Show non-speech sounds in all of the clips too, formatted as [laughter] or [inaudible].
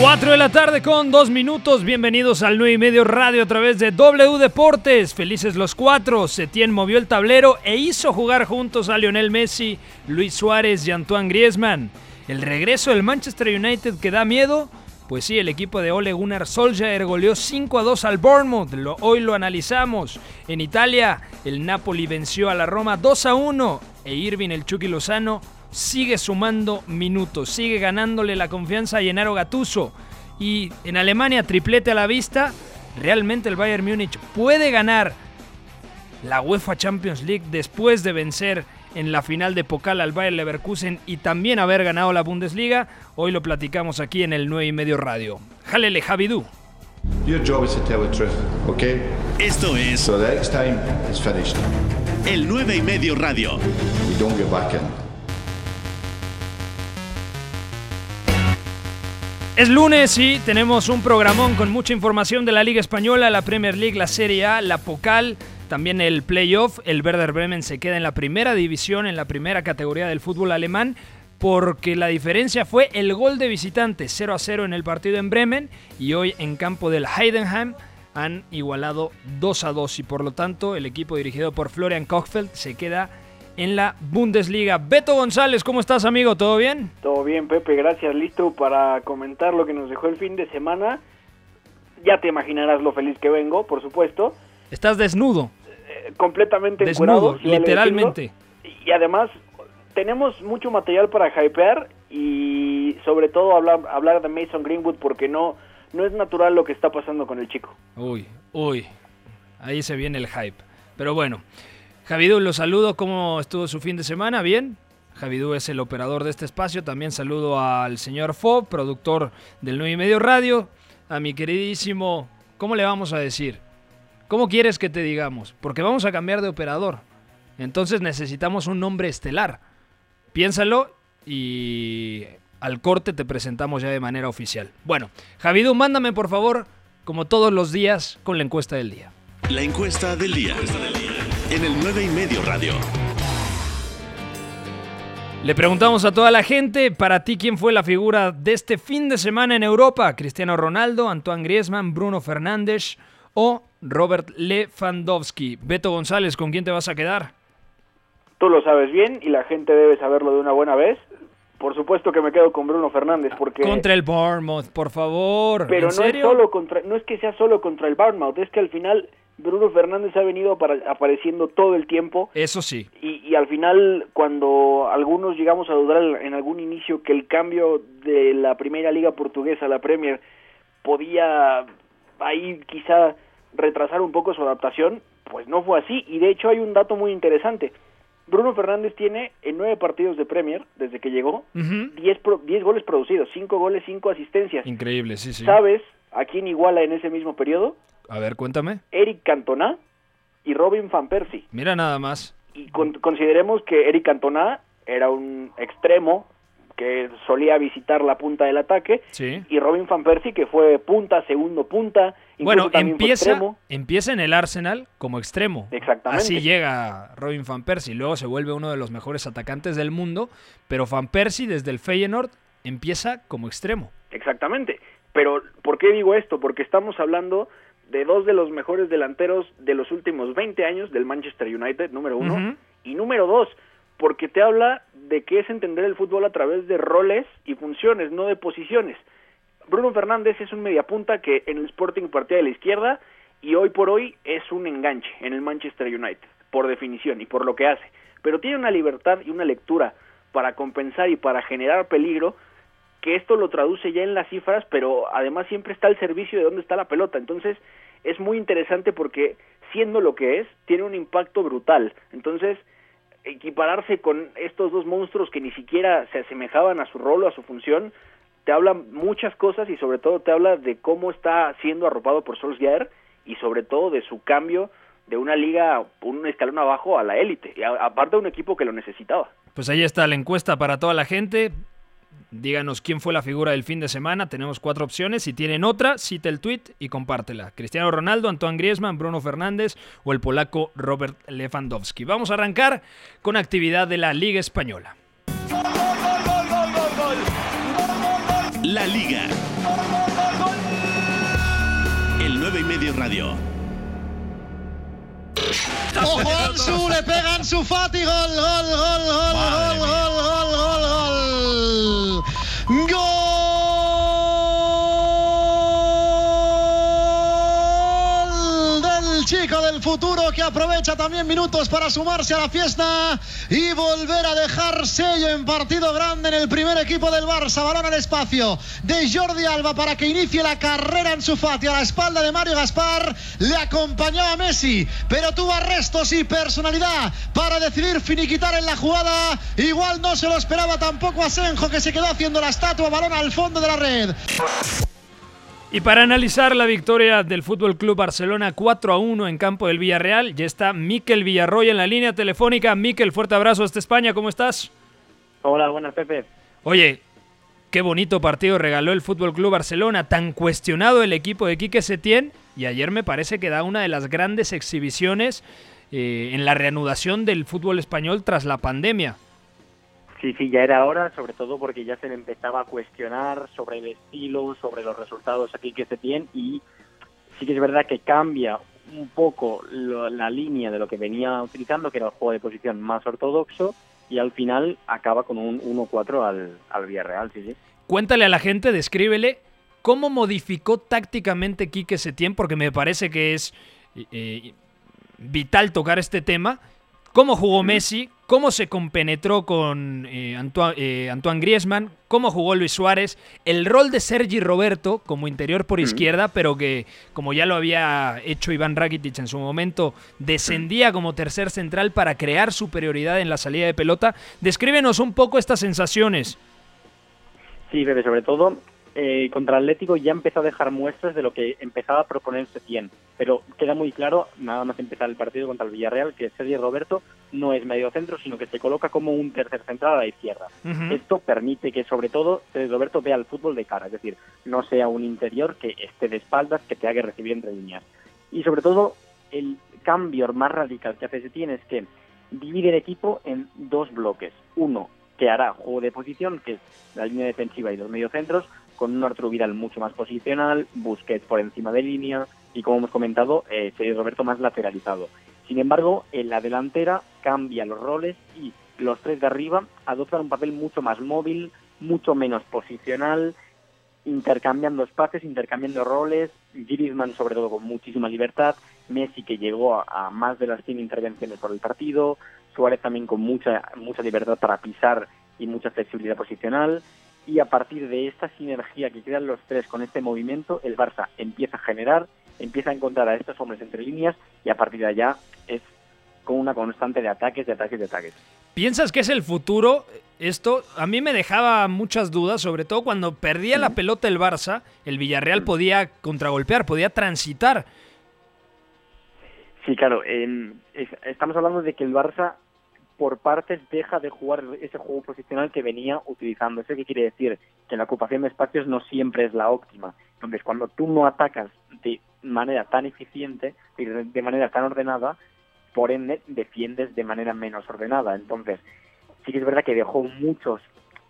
4 de la tarde con 2 minutos. Bienvenidos al 9 y medio radio a través de W Deportes. Felices los cuatro. Setién movió el tablero e hizo jugar juntos a Lionel Messi, Luis Suárez y Antoine Griezmann. El regreso del Manchester United que da miedo. Pues sí, el equipo de Ole Gunnar Solskjaer goleó 5 a 2 al Bournemouth. Hoy lo analizamos. En Italia, el Napoli venció a la Roma 2 a 1 e Irving el Chucky Lozano sigue sumando minutos, sigue ganándole la confianza a Gennaro Gattuso. Y en Alemania, triplete a la vista, realmente el Bayern Múnich puede ganar la UEFA Champions League después de vencer en la final de Pokal al Bayern Leverkusen y también haber ganado la Bundesliga. Hoy lo platicamos aquí en el 9 y medio radio. Jalele Javidú. Your job is to tell the truth, okay? Esto es So the next time is finished. el 9 y medio radio. We don't get back in. Es lunes y tenemos un programón con mucha información de la Liga Española, la Premier League, la Serie A, la Pocal, también el playoff. El Werder Bremen se queda en la primera división, en la primera categoría del fútbol alemán, porque la diferencia fue el gol de visitante 0 a 0 en el partido en Bremen y hoy en campo del Heidenheim han igualado 2 a 2 y por lo tanto el equipo dirigido por Florian Kochfeld se queda en la Bundesliga. Beto González, ¿cómo estás amigo? ¿Todo bien? Todo bien, Pepe, gracias. Listo para comentar lo que nos dejó el fin de semana. Ya te imaginarás lo feliz que vengo, por supuesto. Estás desnudo. Eh, completamente Desnudo, si literalmente. Y además, tenemos mucho material para hypear y sobre todo hablar, hablar de Mason Greenwood porque no, no es natural lo que está pasando con el chico. Uy, uy. Ahí se viene el hype. Pero bueno, Javidú, lo saludo. ¿Cómo estuvo su fin de semana? ¿Bien? Javidú es el operador de este espacio. También saludo al señor Fob, productor del 9 y medio radio. A mi queridísimo, ¿cómo le vamos a decir? ¿Cómo quieres que te digamos? Porque vamos a cambiar de operador. Entonces necesitamos un nombre estelar. Piénsalo y al corte te presentamos ya de manera oficial. Bueno, Javidú, mándame por favor, como todos los días, con la encuesta del día. La encuesta del día. En el 9 y medio radio. Le preguntamos a toda la gente, para ti, ¿quién fue la figura de este fin de semana en Europa? ¿Cristiano Ronaldo, Antoine Griezmann, Bruno Fernández o Robert Lewandowski? Beto González, ¿con quién te vas a quedar? Tú lo sabes bien y la gente debe saberlo de una buena vez. Por supuesto que me quedo con Bruno Fernández porque... Contra el Bournemouth, por favor. Pero ¿En no serio? es solo contra, no es que sea solo contra el Bournemouth, es que al final Bruno Fernández ha venido apareciendo todo el tiempo Eso sí. y, y al final cuando algunos llegamos a dudar en algún inicio que el cambio de la primera liga portuguesa a la Premier podía ahí quizá retrasar un poco su adaptación, pues no fue así y de hecho hay un dato muy interesante. Bruno Fernández tiene en nueve partidos de Premier desde que llegó Ujú. 10, pro- 10 goles producidos, 5 goles, 5 asistencias. Increíble, sí, sí. ¿Sabes a quién iguala en ese mismo periodo? A ver, cuéntame. Eric Cantona y Robin Van Persie. Mira nada más. Y con- consideremos que Eric Cantona era un extremo que solía visitar la punta del ataque Sí. y Robin Van Persie que fue punta, segundo punta, Bueno, empieza, empieza en el Arsenal como extremo. Exactamente. Así llega Robin Van Persie. Luego se vuelve uno de los mejores atacantes del mundo. Pero Van Persie desde el Feyenoord empieza como extremo. Exactamente. Pero, ¿por qué digo esto? Porque estamos hablando de dos de los mejores delanteros de los últimos 20 años del Manchester United, número uno. Y número dos, porque te habla de qué es entender el fútbol a través de roles y funciones, no de posiciones. Bruno Fernández es un mediapunta que en el Sporting partía de la izquierda y hoy por hoy es un enganche en el Manchester United, por definición y por lo que hace. Pero tiene una libertad y una lectura para compensar y para generar peligro que esto lo traduce ya en las cifras, pero además siempre está al servicio de dónde está la pelota. Entonces es muy interesante porque siendo lo que es, tiene un impacto brutal. Entonces, equipararse con estos dos monstruos que ni siquiera se asemejaban a su rol o a su función, te habla muchas cosas y sobre todo te habla de cómo está siendo arropado por Solskjaer y sobre todo de su cambio de una liga un escalón abajo a la élite, y aparte de un equipo que lo necesitaba. Pues ahí está la encuesta para toda la gente. Díganos quién fue la figura del fin de semana. Tenemos cuatro opciones. Si tienen otra, cita el tweet y compártela. Cristiano Ronaldo, Antoine Griezmann, Bruno Fernández o el polaco Robert Lewandowski. Vamos a arrancar con actividad de la Liga Española. La Liga. El 9 y medio radio. ¡Ojo Ansu! Le pegan su Fati. Gol, gol, gol, gol, gol, gol, gol, Go! Aprovecha también minutos para sumarse a la fiesta y volver a dejar sello en partido grande en el primer equipo del Barça. Balón al espacio de Jordi Alba para que inicie la carrera en su Fati a la espalda de Mario Gaspar. Le acompañaba Messi, pero tuvo arrestos y personalidad para decidir finiquitar en la jugada. Igual no se lo esperaba tampoco a Senjo que se quedó haciendo la estatua. Balón al fondo de la red. Y para analizar la victoria del Fútbol Club Barcelona 4 a 1 en campo del Villarreal, ya está Miquel Villarroya en la línea telefónica. Miquel, fuerte abrazo hasta España, ¿cómo estás? Hola, buenas, Pepe. Oye, qué bonito partido regaló el Fútbol Club Barcelona, tan cuestionado el equipo de Quique Setién, y ayer me parece que da una de las grandes exhibiciones eh, en la reanudación del fútbol español tras la pandemia. Sí, sí, ya era hora, sobre todo porque ya se le empezaba a cuestionar sobre el estilo, sobre los resultados aquí que se tienen y sí que es verdad que cambia un poco lo- la línea de lo que venía utilizando, que era el juego de posición más ortodoxo y al final acaba con un 1-4 al, al Villarreal, sí, sí. Cuéntale a la gente, descríbele cómo modificó tácticamente Quique Setién, porque me parece que es eh, vital tocar este tema. ¿Cómo jugó Messi? ¿Cómo se compenetró con eh, Antoine, eh, Antoine Griezmann? ¿Cómo jugó Luis Suárez? El rol de Sergi Roberto como interior por izquierda, pero que, como ya lo había hecho Iván Rakitic en su momento, descendía como tercer central para crear superioridad en la salida de pelota. Descríbenos un poco estas sensaciones. Sí, sobre todo eh, contra el Atlético ya empezó a dejar muestras de lo que empezaba a proponer Setién, pero queda muy claro, nada más empezar el partido contra el Villarreal, que Sergio Roberto no es medio centro, sino que se coloca como un tercer central a la izquierda. Ujú. Esto permite que sobre todo Sergio Roberto vea el fútbol de cara, es decir, no sea un interior que esté de espaldas, que tenga que recibir entre líneas. Y sobre todo el cambio más radical que hace Setién es que divide el equipo en dos bloques. Uno que hará juego de posición, que es la línea defensiva y los mediocentros, con un Arturo Vidal mucho más posicional, Busquets por encima de línea y, como hemos comentado, eh, Sergio Roberto más lateralizado. Sin embargo, en la delantera cambia los roles y los tres de arriba adoptan un papel mucho más móvil, mucho menos posicional, intercambiando espacios, intercambiando roles, Griezmann sobre todo con muchísima libertad, Messi que llegó a, más de las 100 intervenciones por el partido, Suárez también con mucha mucha libertad para pisar y mucha flexibilidad posicional y a partir de esta sinergia que crean los tres con este movimiento, el Barça empieza a generar, empieza a encontrar a estos hombres entre líneas y a partir de allá es con una constante de ataques, de ataques, de ataques. ¿Piensas que es el futuro? Esto a mí me dejaba muchas dudas, sobre todo cuando perdía la pelota el Barça, el Villarreal podía contragolpear, podía transitar. Sí, claro. eh, es- estamos hablando de que el Barça por partes deja de jugar ese juego posicional que venía utilizando. ¿Eso qué quiere decir? Que la ocupación de espacios no siempre es la óptima. Entonces, cuando tú no atacas de manera tan eficiente, de manera tan ordenada, por ende defiendes de manera menos ordenada. Entonces, sí que es verdad que dejó muchos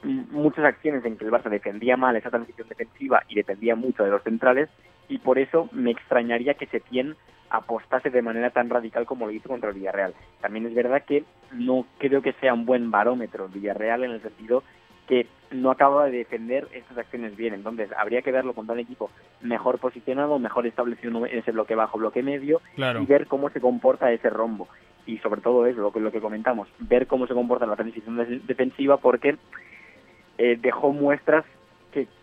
muchas acciones en que el Barça defendía mal esa transición defensiva y dependía mucho de los centrales y por eso me extrañaría que Setién apostase de manera tan radical como lo hizo contra el Villarreal. También es verdad que no creo que sea un buen barómetro Villarreal en el sentido que no acaba de defender estas acciones bien. Entonces, habría que verlo contra un equipo mejor posicionado, mejor establecido en ese bloque bajo, bloque medio, Claro. y ver cómo se comporta ese rombo. Y sobre todo eso, lo que, lo que comentamos, ver cómo se comporta la transición de- defensiva, porque eh, dejó muestras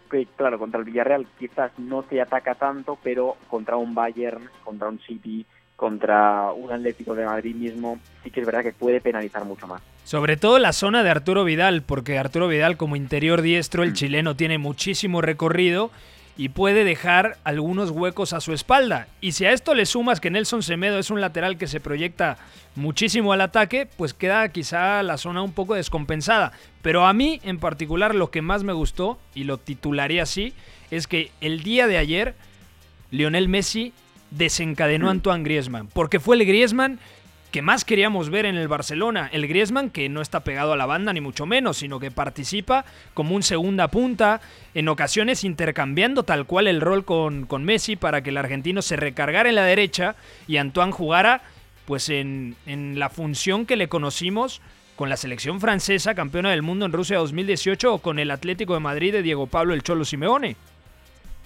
que, claro, contra el Villarreal quizás no se ataca tanto, pero contra un Bayern, contra un City, contra un Atlético de Madrid mismo, sí que es verdad que puede penalizar mucho más. Sobre todo la zona de Arturo Vidal, porque Arturo Vidal como interior diestro, el chileno tiene muchísimo recorrido y puede dejar algunos huecos a su espalda. Y si a esto le sumas que Nelson Semedo es un lateral que se proyecta muchísimo al ataque, pues queda quizá la zona un poco descompensada. Pero a mí en particular lo que más me gustó, y lo titularía así, es que el día de ayer Lionel Messi desencadenó a Antoine Griezmann, porque fue el Griezmann que más queríamos ver en el Barcelona. El Griezmann que no está pegado a la banda ni mucho menos, sino que participa como un segunda punta, en ocasiones intercambiando tal cual el rol con, con Messi para que el argentino se recargara en la derecha y Antoine jugara pues en, en la función que le conocimos con la selección francesa campeona del mundo en Rusia 2018 o con el Atlético de Madrid de Diego Pablo el Cholo Simeone.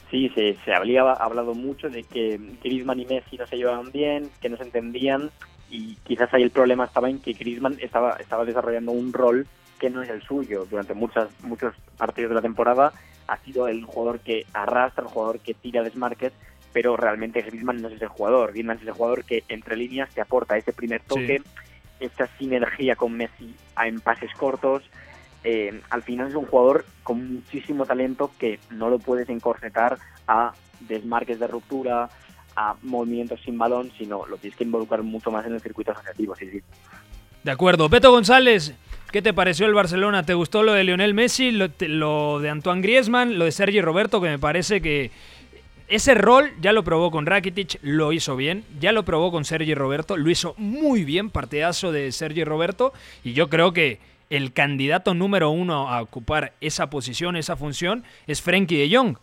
Sí, se, se hablado mucho de que Griezmann y Messi no se llevaban bien, que no se entendían y quizás ahí el problema estaba en que Griezmann estaba, estaba desarrollando un rol que no es el suyo. Durante muchas, muchos partidos de la temporada ha sido el jugador que arrastra, el jugador que tira desmarques, pero realmente Griezmann no es ese jugador. Griezmann es ese jugador que entre líneas te aporta ese primer toque, esa sinergia con Messi en pases cortos. Eh, al final es un jugador con muchísimo talento que no lo puedes encorsetar a desmarques de ruptura, a movimientos sin balón, sino lo tienes que involucrar mucho más en el circuito asociativo, sí, sí. De acuerdo. Beto González, ¿qué te pareció el Barcelona? ¿Te gustó lo de Lionel Messi, lo, lo de Antoine Griezmann, lo de Sergi Roberto, que me parece que ese rol ya lo probó con Rakitic, lo hizo bien, ya lo probó con Sergi Roberto, lo hizo muy bien, partidazo de Sergi Roberto, y yo creo que el candidato número uno a ocupar esa posición, esa función, es Frenkie de Jong.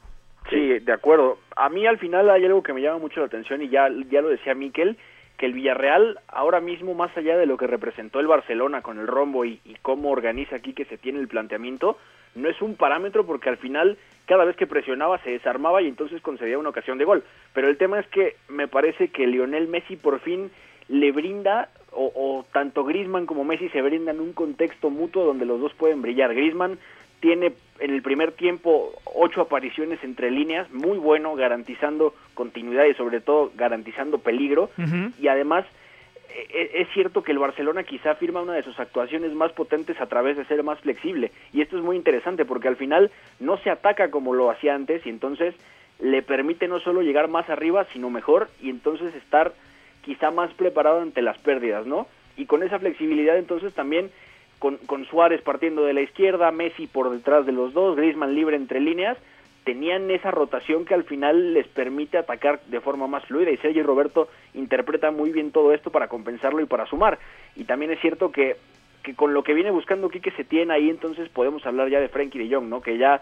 Sí, de acuerdo. A mí al final hay algo que me llama mucho la atención y ya, ya lo decía Miquel, que el Villarreal ahora mismo, más allá de lo que representó el Barcelona con el rombo y, y, cómo organiza aquí que se tiene el planteamiento, no es un parámetro porque al final cada vez que presionaba se desarmaba y entonces concedía una ocasión de gol. Pero el tema es que me parece que Lionel Messi por fin le brinda, o, o tanto Griezmann como Messi se brindan un contexto mutuo donde los dos pueden brillar. Griezmann tiene en el primer tiempo ocho apariciones entre líneas, muy bueno, garantizando continuidad y sobre todo garantizando peligro. Uh -huh. Y además e, es cierto que el Barcelona quizá firma una de sus actuaciones más potentes a través de ser más flexible. Y esto es muy interesante porque al final no se ataca como lo hacía antes y entonces le permite no solo llegar más arriba, sino mejor y entonces estar quizá más preparado ante las pérdidas, ¿no? Y con esa flexibilidad entonces también con, con Suárez partiendo de la izquierda, Messi por detrás de los dos, Griezmann libre entre líneas, tenían esa rotación que al final les permite atacar de forma más fluida y Sergio Roberto interpreta muy bien todo esto para compensarlo y para sumar. Y también es cierto que, que con lo que viene buscando Quique se tiene ahí, entonces podemos hablar ya de Frenkie de Jong, ¿no? Que ya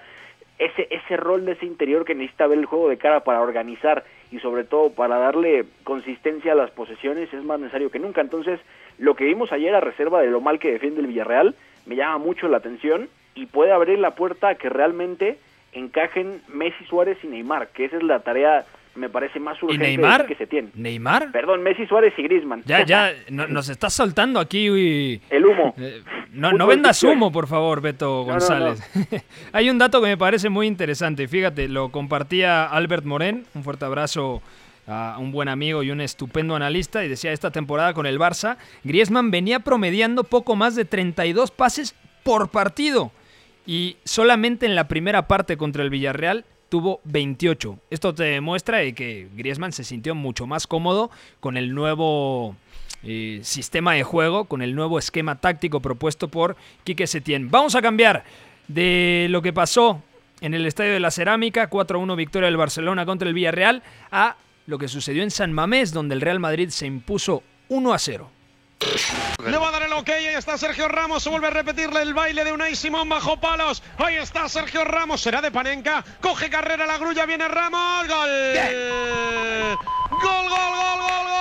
ese, ese rol de ese interior que necesita ver el juego de cara para organizar y sobre todo para darle consistencia a las posesiones es más necesario que nunca. Entonces, lo que vimos ayer a reserva de lo mal que defiende el Villarreal me llama mucho la atención y puede abrir la puerta a que realmente encajen Messi, Suárez y Neymar, que esa es la tarea me parece más urgente ¿Y Neymar? que se tiene. ¿Neymar? Perdón, Messi, Suárez y Griezmann. Ya, ya, [laughs] no, nos estás soltando aquí. Uy. El humo. [laughs] Eh, no, no vendas humo, por favor, Beto González. No, [laughs] Hay un dato que me parece muy interesante. Fíjate, lo compartía Albert Morén. Un fuerte abrazo a un buen amigo y un estupendo analista. Y decía, esta temporada con el Barça, Griezmann venía promediando poco más de 32 pases por partido. Y solamente en la primera parte contra el Villarreal tuvo 28. Esto te demuestra de que Griezmann se sintió mucho más cómodo con el nuevo eh, sistema de juego, con el nuevo esquema táctico propuesto por Quique Setién. Vamos a cambiar de lo que pasó en el Estadio de la Cerámica, 4-1 victoria del Barcelona contra el Villarreal, a lo que sucedió en San Mamés, donde el Real Madrid se impuso 1-0. Le va a dar el ok, ahí está Sergio Ramos, se vuelve a repetirle el baile de Unai Simón bajo palos. Ahí está Sergio Ramos, será de Panenka, coge carrera la grulla, viene Ramos, gol, gol, gol, gol, gol, gol,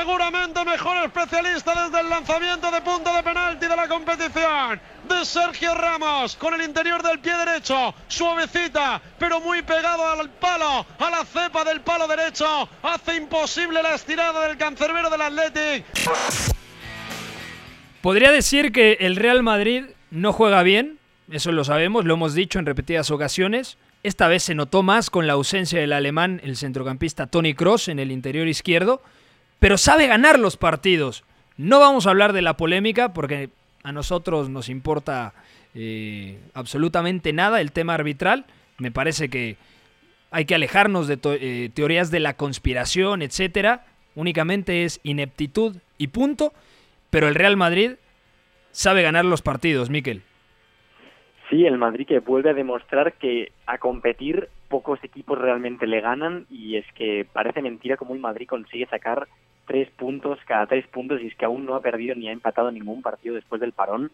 seguramente mejor especialista desde el lanzamiento de punta de penalti de la competición de Sergio Ramos con el interior del pie derecho, suavecita, pero muy pegado al palo, a la cepa del palo derecho, hace imposible la estirada del cancerbero del Athletic. Podría decir que el Real Madrid no juega bien, eso lo sabemos, lo hemos dicho en repetidas ocasiones. Esta vez se notó más con la ausencia del alemán, el centrocampista Tony Cross en el interior izquierdo, pero sabe ganar los partidos. No vamos a hablar de la polémica porque a nosotros nos importa eh, absolutamente nada el tema arbitral. Me parece que hay que alejarnos de eh, teorías de la conspiración, etcétera. Únicamente es ineptitud y punto. Pero el Real Madrid sabe ganar los partidos, Miquel. Sí, el Madrid que vuelve a demostrar que a competir pocos equipos realmente le ganan y es que parece mentira cómo el Madrid consigue sacar tres puntos cada tres puntos y es que aún no ha perdido ni ha empatado ningún partido después del parón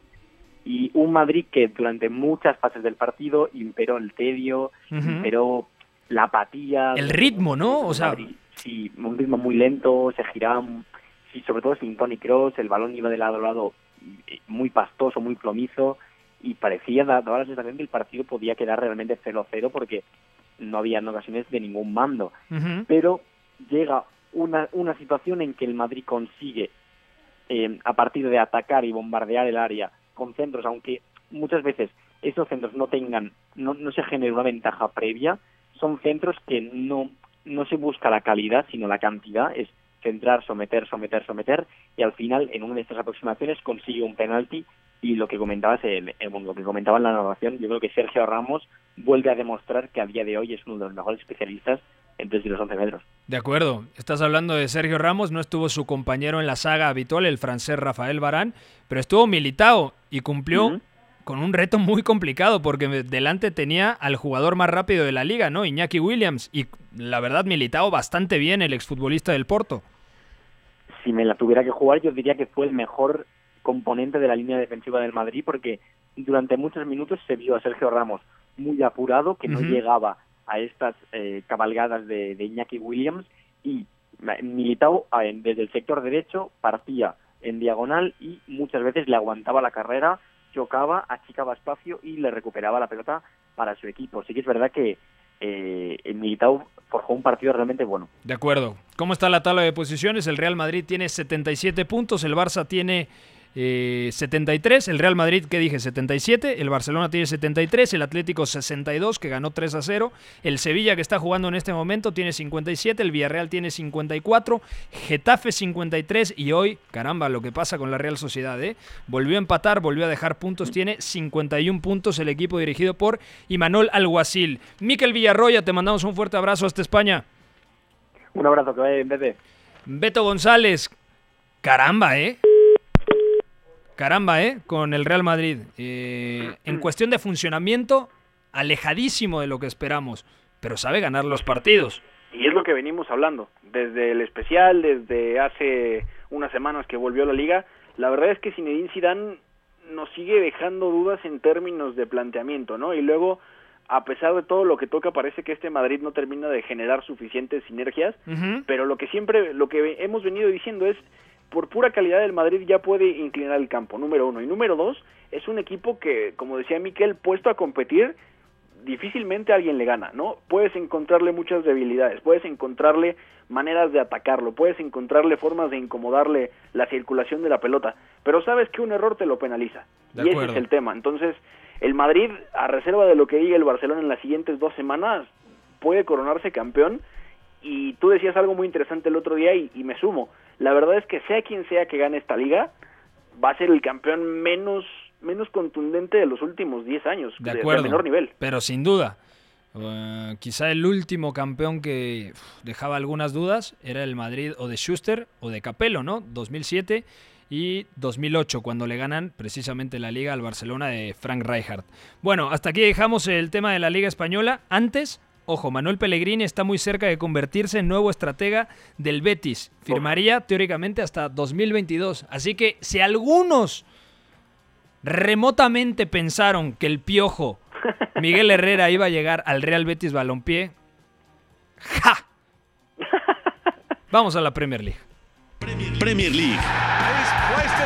y un Madrid que durante muchas fases del partido imperó el tedio, imperó la apatía. El ritmo, ¿no? O sea, sí, un ritmo muy lento, se giraba, sí, sobre todo sin Tony Cross, el balón iba de lado a lado muy pastoso, muy plomizo y parecía, daba la sensación que el partido podía quedar realmente 0-0 porque no había ocasiones de ningún mando. Pero llega una, una situación en que el Madrid consigue, eh, a partir de atacar y bombardear el área con centros, aunque muchas veces esos centros no tengan, no, no se genere una ventaja previa, son centros que no, no se busca la calidad, sino la cantidad, es centrar, someter, someter, someter, y al final, en una de estas aproximaciones, consigue un penalti, y lo que comentabas, el, lo que comentaba en la narración, yo creo que Sergio Ramos vuelve a demostrar que a día de hoy es uno de los mejores especialistas en y los 11 metros. De acuerdo, estás hablando de Sergio Ramos, no estuvo su compañero en la saga habitual, el francés Rafael Barán, pero estuvo militado y cumplió con un reto muy complicado porque delante tenía al jugador más rápido de la liga, ¿no? Iñaki Williams y la verdad militado bastante bien el exfutbolista del Porto. Si me la tuviera que jugar yo diría que fue el mejor componente de la línea defensiva del Madrid porque durante muchos minutos se vio a Sergio Ramos muy apurado, que no llegaba a estas eh, cabalgadas de, Iñaki Williams y Militao desde el sector derecho partía en diagonal y muchas veces le aguantaba la carrera chocaba, achicaba espacio y le recuperaba la pelota para su equipo. Sí que es verdad que eh, Militao forjó un partido realmente bueno. De acuerdo. ¿Cómo está la tabla de posiciones? El Real Madrid tiene 77 puntos, el Barça tiene 73, eh, el Real Madrid, que dije? 77, el Barcelona tiene 73, el Atlético 62, que ganó 3 a 0, el Sevilla, que está jugando en este momento, tiene 57, el Villarreal tiene 54, Getafe 53 y hoy, caramba, lo que pasa con la Real Sociedad, ¿eh? Volvió a empatar, volvió a dejar puntos, tiene 51 puntos el equipo dirigido por Imanol Alguacil. Miquel Villarroya, te mandamos un fuerte abrazo hasta España. Un abrazo, que vaya bien, Beto. Beto González, caramba, ¿eh? Caramba, ¿eh? Con el Real Madrid. Eh, en cuestión de funcionamiento, alejadísimo de lo que esperamos, pero sabe ganar los partidos. Y es lo que venimos hablando, desde el especial, desde hace unas semanas que volvió a la liga, la verdad es que Zinedine Zidane nos sigue dejando dudas en términos de planteamiento, ¿no? Y luego, a pesar de todo lo que toca, parece que este Madrid no termina de generar suficientes sinergias, pero lo que siempre, lo que hemos venido diciendo es, por pura calidad del Madrid ya puede inclinar el campo, número uno. Y número dos, es un equipo que, como decía Miquel, puesto a competir, difícilmente alguien le gana, ¿no? Puedes encontrarle muchas debilidades, puedes encontrarle maneras de atacarlo, puedes encontrarle formas de incomodarle la circulación de la pelota, pero sabes que un error te lo penaliza. y ese es el tema. Entonces, el Madrid, a reserva de lo que diga el Barcelona en las siguientes dos semanas, puede coronarse campeón. Y tú decías algo muy interesante el otro día y me sumo la verdad es que sea quien sea que gane esta liga, va a ser el campeón menos, menos contundente de los últimos 10 años, de, acuerdo, menor nivel. Pero sin duda, uh, quizá el último campeón que dejaba algunas dudas era el Madrid o de Schuster o de Capello, ¿no? 2007 y 2008 cuando le ganan precisamente la liga al Barcelona de Frank Rijkaard. Bueno, hasta aquí dejamos el tema de la liga española. Antes Ojo, Manuel Pellegrini está muy cerca de convertirse en nuevo estratega del Betis. Firmaría teóricamente hasta 2022. Así que si algunos remotamente pensaron que el piojo [laughs] Miguel Herrera iba a llegar al Real Betis Balompié, ¡ja! Vamos a la Premier League. Premier League. El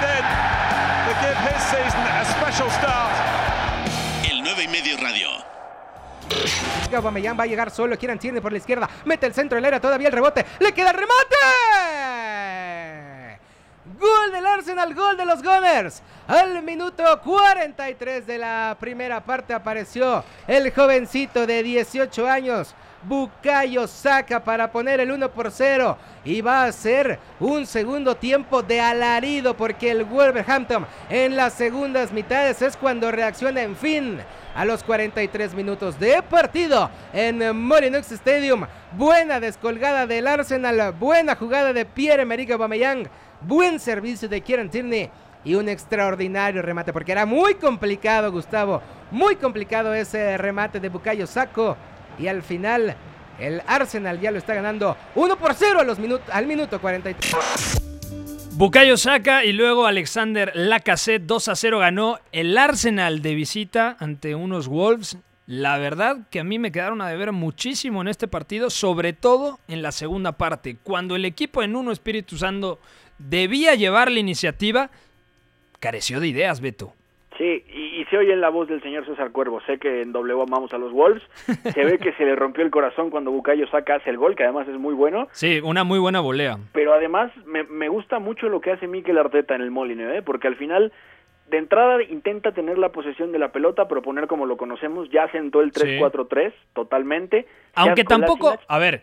Aubameyang va a llegar solo, Kieran Tierney por la izquierda, mete el centro del área, todavía el rebote, le queda el remate. Gol del Arsenal, gol de los Gunners. Al minuto 43 de la primera parte apareció el jovencito de 18 años. Bucayo saca para poner el 1 por 0 y va a ser un segundo tiempo de alarido porque el Wolverhampton en las segundas mitades es cuando reacciona en fin a los 43 minutos de partido en Molinux Stadium. Buena descolgada del Arsenal, buena jugada de Pierre-Emerick Aubameyang, buen servicio de Kieran Tierney y un extraordinario remate porque era muy complicado, Gustavo, muy complicado ese remate de Bukayo Saco y al final el Arsenal ya lo está ganando 1 por 0 a los al minuto 43. Bukayo Saka y luego Alexander Lacazette 2 a 0 ganó el Arsenal de visita ante unos Wolves. La verdad que a mí me quedaron a deber muchísimo en este partido, sobre todo en la segunda parte, cuando el equipo en uno Espíritu Santo debía llevar la iniciativa, careció de ideas, Beto. Sí, y, se oye en la voz del señor César Cuervo. Sé que en W amamos a los Wolves. [laughs] Se ve que se le rompió el corazón cuando Bucayo saca hace el gol, que además es muy bueno. Sí, una muy buena volea. Pero además me, me gusta mucho lo que hace Mikel Arteta en el Molineux, ¿eh? porque al final de entrada intenta tener la posesión de la pelota, proponer como lo conocemos, ya sentó el 3-4-3 totalmente. Aunque tampoco, a ver,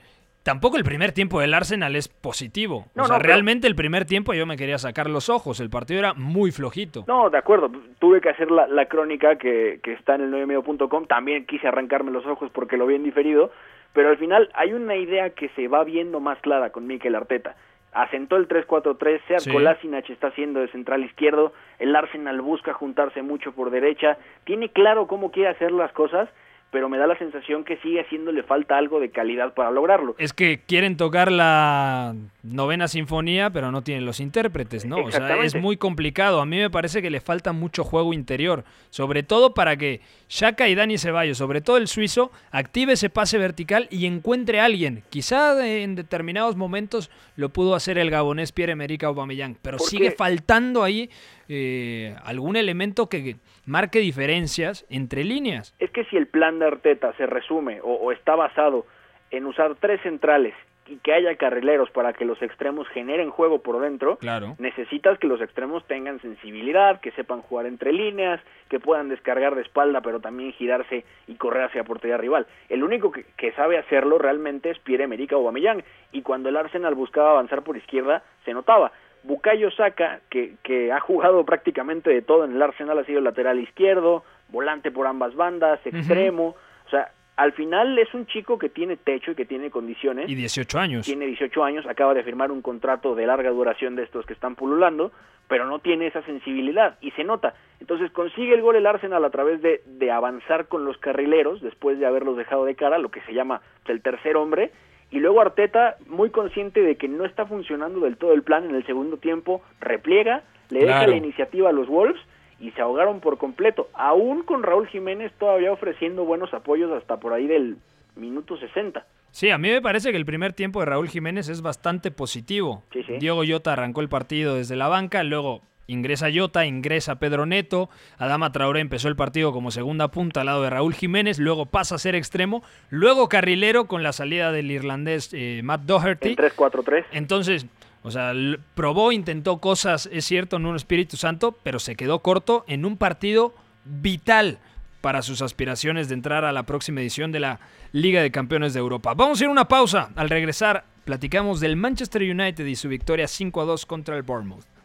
tampoco el primer tiempo del Arsenal es positivo. o sea, realmente el primer tiempo yo me quería sacar los ojos. El partido era muy flojito. No, de acuerdo. Tuve que hacer la, crónica que, que, está en el 9medio.com. También quise arrancarme los ojos porque lo vi en diferido. Pero al final hay una idea que se va viendo más clara con Mikel Arteta. Asentó el 3-4-3, Sead sí. está haciendo de central izquierdo, el Arsenal busca juntarse mucho por derecha, tiene claro cómo quiere hacer las cosas pero me da la sensación que sigue haciéndole falta algo de calidad para lograrlo. Es que quieren tocar la novena sinfonía, pero no tienen los intérpretes, ¿no? O sea, es muy complicado. A mí me parece que le falta mucho juego interior, sobre todo para que Shaka y Dani Ceballos, sobre todo el suizo, active ese pase vertical y encuentre a alguien. Quizá en determinados momentos lo pudo hacer el gabonés Pierre-Emerick Aubameyang, pero sigue faltando ahí eh, algún elemento que marque diferencias entre líneas. Es que si el plan de Arteta se resume o, está basado en usar tres centrales y que haya carrileros para que los extremos generen juego por dentro, claro. necesitas que los extremos tengan sensibilidad, que sepan jugar entre líneas, que puedan descargar de espalda, pero también girarse y correr hacia portería rival. El único que, que sabe hacerlo realmente es Pierre-Emerick Aubameyang, y cuando el Arsenal buscaba avanzar por izquierda, se notaba. Bukayo Saka, que, que ha jugado prácticamente de todo en el Arsenal, ha sido lateral izquierdo, volante por ambas bandas, extremo, o sea, al final es un chico que tiene techo y que tiene condiciones. Y 18 años. Tiene 18 años, acaba de firmar un contrato de larga duración de estos que están pululando, pero no tiene esa sensibilidad y se nota. Entonces consigue el gol el Arsenal a través de, de avanzar con los carrileros después de haberlos dejado de cara, lo que se llama el tercer hombre, y luego Arteta, muy consciente de que no está funcionando del todo el plan en el segundo tiempo, repliega, le deja la iniciativa a los Wolves y se ahogaron por completo, aún con Raúl Jiménez todavía ofreciendo buenos apoyos hasta por ahí del minuto 60. Sí, a mí me parece que el primer tiempo de Raúl Jiménez es bastante positivo. Diego Llota arrancó el partido desde la banca, luego Ingresa Jota, ingresa Pedro Neto, Adama Traoré empezó el partido como segunda punta al lado de Raúl Jiménez, luego pasa a ser extremo, luego carrilero con la salida del irlandés eh, Matt Doherty. 3-4-3. Entonces, o sea, probó, intentó cosas, es cierto, en un Espíritu Santo, pero se quedó corto en un partido vital para sus aspiraciones de entrar a la próxima edición de la Liga de Campeones de Europa. Vamos a ir a una pausa. Al regresar, platicamos del Manchester United y su victoria 5 2 contra el Bournemouth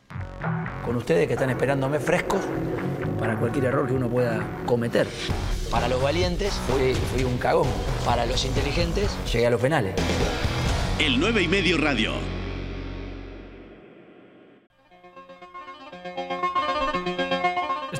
con ustedes que están esperándome frescos para cualquier error que uno pueda cometer. Para los valientes fui, fui un cagón. Para los inteligentes llegué a los penales. El 9 y medio radio.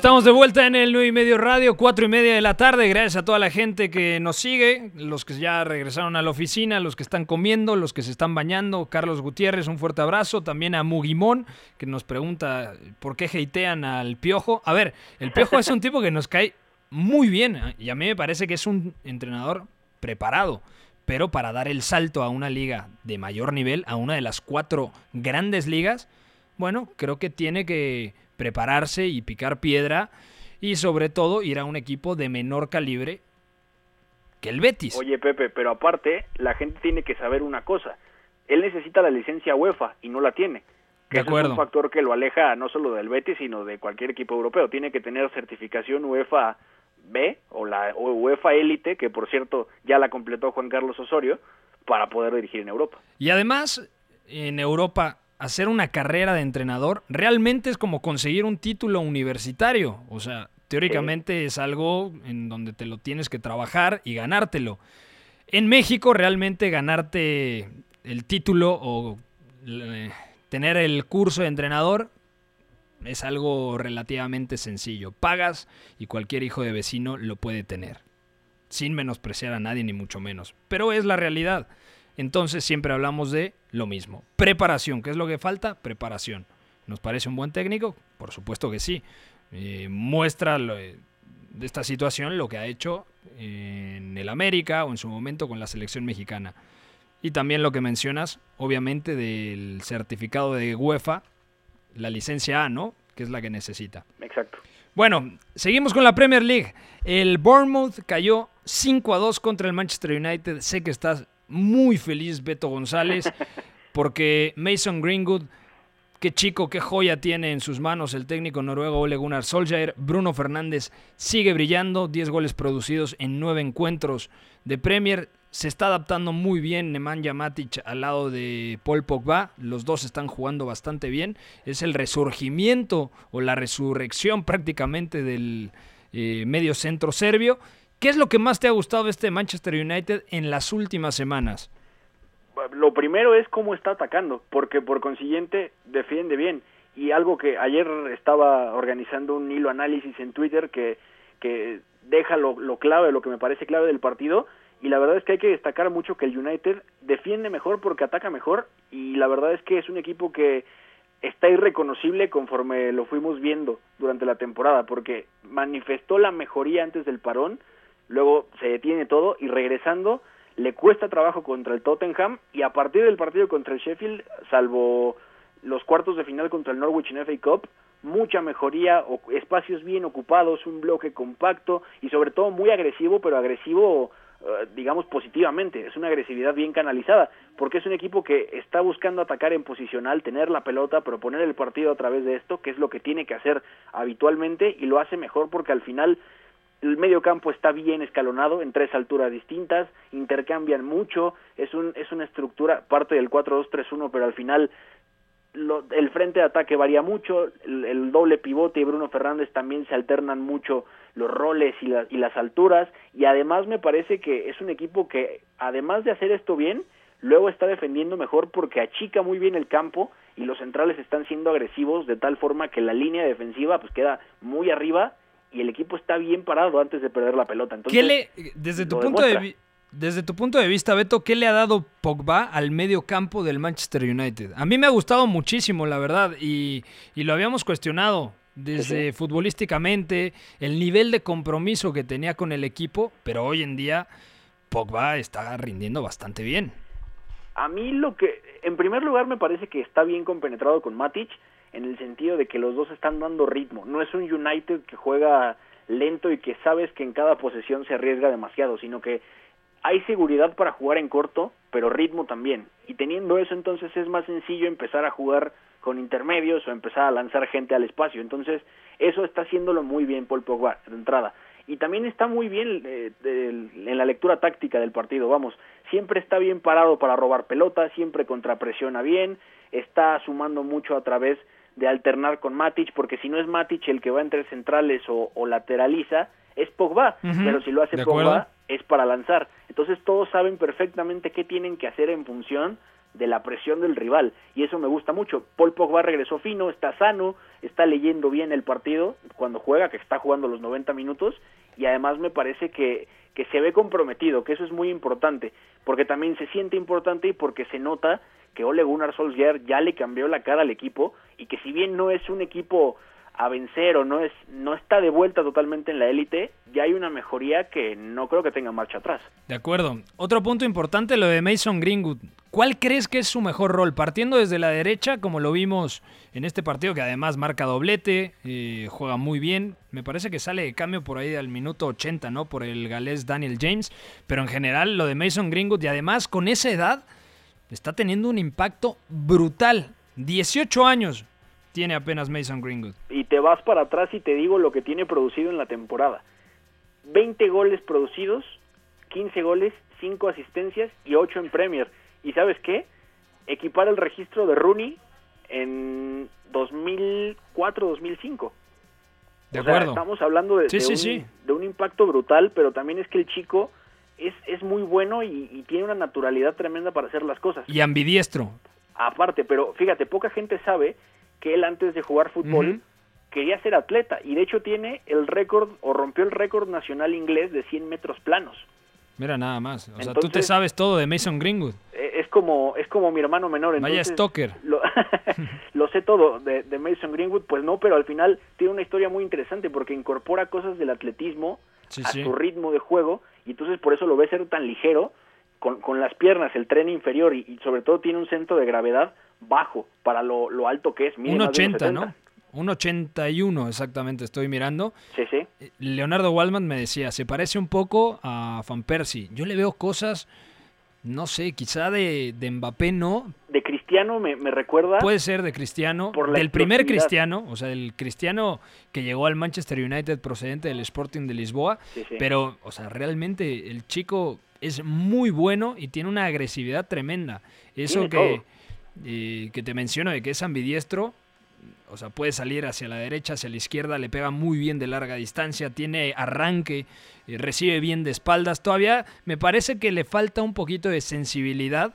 Estamos de vuelta en el 9 y medio radio, 4 y media de la tarde. Gracias a toda la gente que nos sigue, los que ya regresaron a la oficina, los que están comiendo, los que se están bañando. Carlos Gutiérrez, un fuerte abrazo. También a Mugimón, que nos pregunta por qué hatean al Piojo. A ver, el Piojo es un tipo que nos cae muy bien ¿eh? y a mí me parece que es un entrenador preparado. Pero para dar el salto a una liga de mayor nivel, a una de las cuatro grandes ligas, bueno, creo que tiene que prepararse y picar piedra y sobre todo ir a un equipo de menor calibre que el Betis. Oye Pepe, pero aparte la gente tiene que saber una cosa, él necesita la licencia UEFA y no la tiene. Que es un factor que lo aleja no solo del Betis, sino de cualquier equipo europeo. Tiene que tener certificación UEFA B o la UEFA Élite, que por cierto ya la completó Juan Carlos Osorio, para poder dirigir en Europa. Y además, en Europa, hacer una carrera de entrenador realmente es como conseguir un título universitario. O sea, teóricamente es algo en donde te lo tienes que trabajar y ganártelo. En México, realmente ganarte el título o eh, tener el curso de entrenador es algo relativamente sencillo. Pagas y cualquier hijo de vecino lo puede tener. Sin menospreciar a nadie ni mucho menos. Pero es la realidad. Entonces siempre hablamos de lo mismo. Preparación. ¿Qué es lo que falta? Preparación. ¿Nos parece un buen técnico? Por supuesto que sí. Eh, muestra de esta situación lo que ha hecho en el América o en su momento con la selección mexicana. Y también lo que mencionas, obviamente, del certificado de UEFA, la licencia A, ¿no? Que es la que necesita. Exacto. Bueno, seguimos con la Premier League. El Bournemouth cayó 5 a 2 contra el Manchester United. Sé que estás muy feliz, Beto González, porque Mason Greenwood, qué chico, qué joya tiene en sus manos el técnico noruego Ole Gunnar Solskjaer. Bruno Fernández sigue brillando, 10 goles producidos en 9 encuentros de Premier se está adaptando muy bien Nemanja Matic al lado de Paul Pogba. Los dos están jugando bastante bien. Es el resurgimiento o la resurrección prácticamente del eh, medio centro serbio. ¿Qué es lo que más te ha gustado de este Manchester United en las últimas semanas? Lo primero es cómo está atacando, porque por consiguiente defiende bien. Y algo que ayer estaba organizando un hilo análisis en Twitter que, que deja lo, lo clave, lo que me parece clave del partido, y la verdad es que hay que destacar mucho que el United defiende mejor porque ataca mejor y la verdad es que es un equipo que está irreconocible conforme lo fuimos viendo durante la temporada porque manifestó la mejoría antes del parón, luego se detiene todo y regresando le cuesta trabajo contra el Tottenham y a partir del partido contra el Sheffield, salvo los cuartos de final contra el Norwich en FA Cup, mucha mejoría, espacios bien ocupados, un bloque compacto y sobre todo muy agresivo, pero agresivo eh, digamos positivamente, es una agresividad bien canalizada, porque es un equipo que está buscando atacar en posicional, tener la pelota, proponer el partido a través de esto, que es lo que tiene que hacer habitualmente y lo hace mejor porque al final el medio campo está bien escalonado en tres alturas distintas, intercambian mucho, es un es una estructura parte del 4-2-3-1, pero al final el frente de ataque varía mucho, el, doble pivote y Bruno Fernández también se alternan mucho los roles y, y las alturas y además me parece que es un equipo que además de hacer esto bien, luego está defendiendo mejor porque achica muy bien el campo y los centrales están siendo agresivos de tal forma que la línea defensiva pues queda muy arriba y el equipo está bien parado antes de perder la pelota. Entonces, ¿Qué le, desde tu punto de desde tu punto de vista, Beto, ¿qué le ha dado Pogba al medio campo del Manchester United? A mí me ha gustado muchísimo, la verdad, y, lo habíamos cuestionado desde futbolísticamente, el nivel de compromiso que tenía con el equipo, pero hoy en día Pogba está rindiendo bastante bien. A mí lo que, en primer lugar, me parece que está bien compenetrado con Matic, en el sentido de que los dos están dando ritmo. No es un United que juega lento y que sabes que en cada posesión se arriesga demasiado, sino que hay seguridad para jugar en corto, pero ritmo también. Y teniendo eso, entonces es más sencillo empezar a jugar con intermedios o empezar a lanzar gente al espacio. Entonces, eso está haciéndolo muy bien Paul Pogba de entrada. Y también está muy bien eh, en la lectura táctica del partido, vamos, siempre está bien parado para robar pelota, siempre contrapresiona bien, está sumando mucho a través de alternar con Matic, porque si no es Matic el que va entre centrales o, lateraliza, es Pogba, pero si lo hace Pogba, es para lanzar. Entonces todos saben perfectamente qué tienen que hacer en función de la presión del rival y eso me gusta mucho. Paul Pogba regresó fino, está sano, está leyendo bien el partido cuando juega, que está jugando los 90 minutos y además me parece que, que se ve comprometido, que eso es muy importante, porque también se siente importante y porque se nota que Ole Gunnar Solskjaer ya le cambió la cara al equipo y que si bien no es un equipo a vencer o no es no está de vuelta totalmente en la élite, ya hay una mejoría que no creo que tenga marcha atrás. De acuerdo. Otro punto importante lo de Mason Greenwood. ¿Cuál crees que es su mejor rol? Partiendo desde la derecha, como lo vimos en este partido, que además marca doblete, eh, juega muy bien. Me parece que sale de cambio por ahí al minuto 80, ¿no? Por el galés Daniel James. Pero en general, lo de Mason Greenwood, y además con esa edad, está teniendo un impacto brutal 18 años tiene apenas Mason Greenwood. Y te vas para atrás y te digo lo que tiene producido en la temporada. 20 goles producidos, 15 goles, 5 asistencias y 8 en Premier. ¿Y sabes qué? Equipar el registro de Rooney en 2004-2005. De o sea, acuerdo. estamos hablando de, Sí, de sí, un, sí. de un impacto brutal, pero también es que el chico es, es muy bueno y, y tiene una naturalidad tremenda para hacer las cosas. Y ambidiestro. Aparte, pero fíjate, poca gente sabe que él antes de jugar fútbol quería ser atleta y de hecho tiene el récord o rompió el récord nacional inglés de 100 metros planos. Mira nada más. O sea, tú te Entonces- sabes todo de Mason Greenwood. Eh, Es como es como mi hermano menor. Vaya Entonces, stalker. Lo, [laughs] lo sé todo de, de Mason Greenwood, pues no, pero al final tiene una historia muy interesante porque incorpora cosas del atletismo Sí, a sí. su ritmo de juego y entonces por eso lo ves ser tan ligero con, con las piernas, el tren inferior y, y sobre todo tiene un centro de gravedad bajo para lo, lo alto que es. Mide Un más de 80, 1,70. ¿no? Un 81 exactamente, estoy mirando. Sí, sí. Leonardo Waldman me decía, se parece un poco a Van Persie. Yo le veo cosas, no sé, quizá de, de Mbappé no. De Cristiano me, me recuerda. Puede ser de Cristiano. Por del primer. Cristiano, o sea, del Cristiano que llegó al Manchester United procedente del Sporting de Lisboa. Sí, sí. Pero, o sea, realmente el chico es muy bueno y tiene una agresividad tremenda. Eso que, eh, que te menciono de que es ambidiestro, o sea, puede salir hacia la derecha, hacia la izquierda, le pega muy bien de larga distancia, tiene arranque, eh, recibe bien de espaldas. Todavía me parece que le falta un poquito de sensibilidad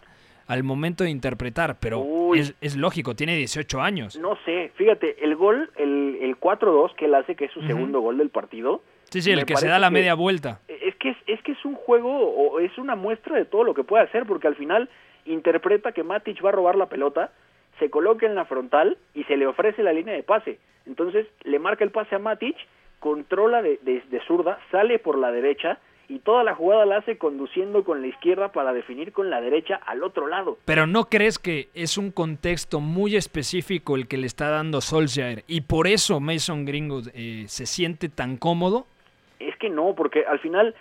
al momento de interpretar, pero es, es lógico, tiene 18 años. No sé, fíjate, el gol, el, el 4-2 que él hace, que es su segundo gol del partido. Sí, sí, el que se da la media vuelta. Es que es, es que es un juego o es una muestra de todo lo que puede hacer, porque al final interpreta que Matic va a robar la pelota, se coloca en la frontal y se le ofrece la línea de pase. Entonces le marca el pase a Matic, controla de, de, de zurda, sale por la derecha y toda la jugada la hace conduciendo con la izquierda para definir con la derecha al otro lado. Pero ¿no crees que es un contexto muy específico el que le está dando Solskjaer y por eso Mason Greenwood eh, se siente tan cómodo? Es que no, porque al final,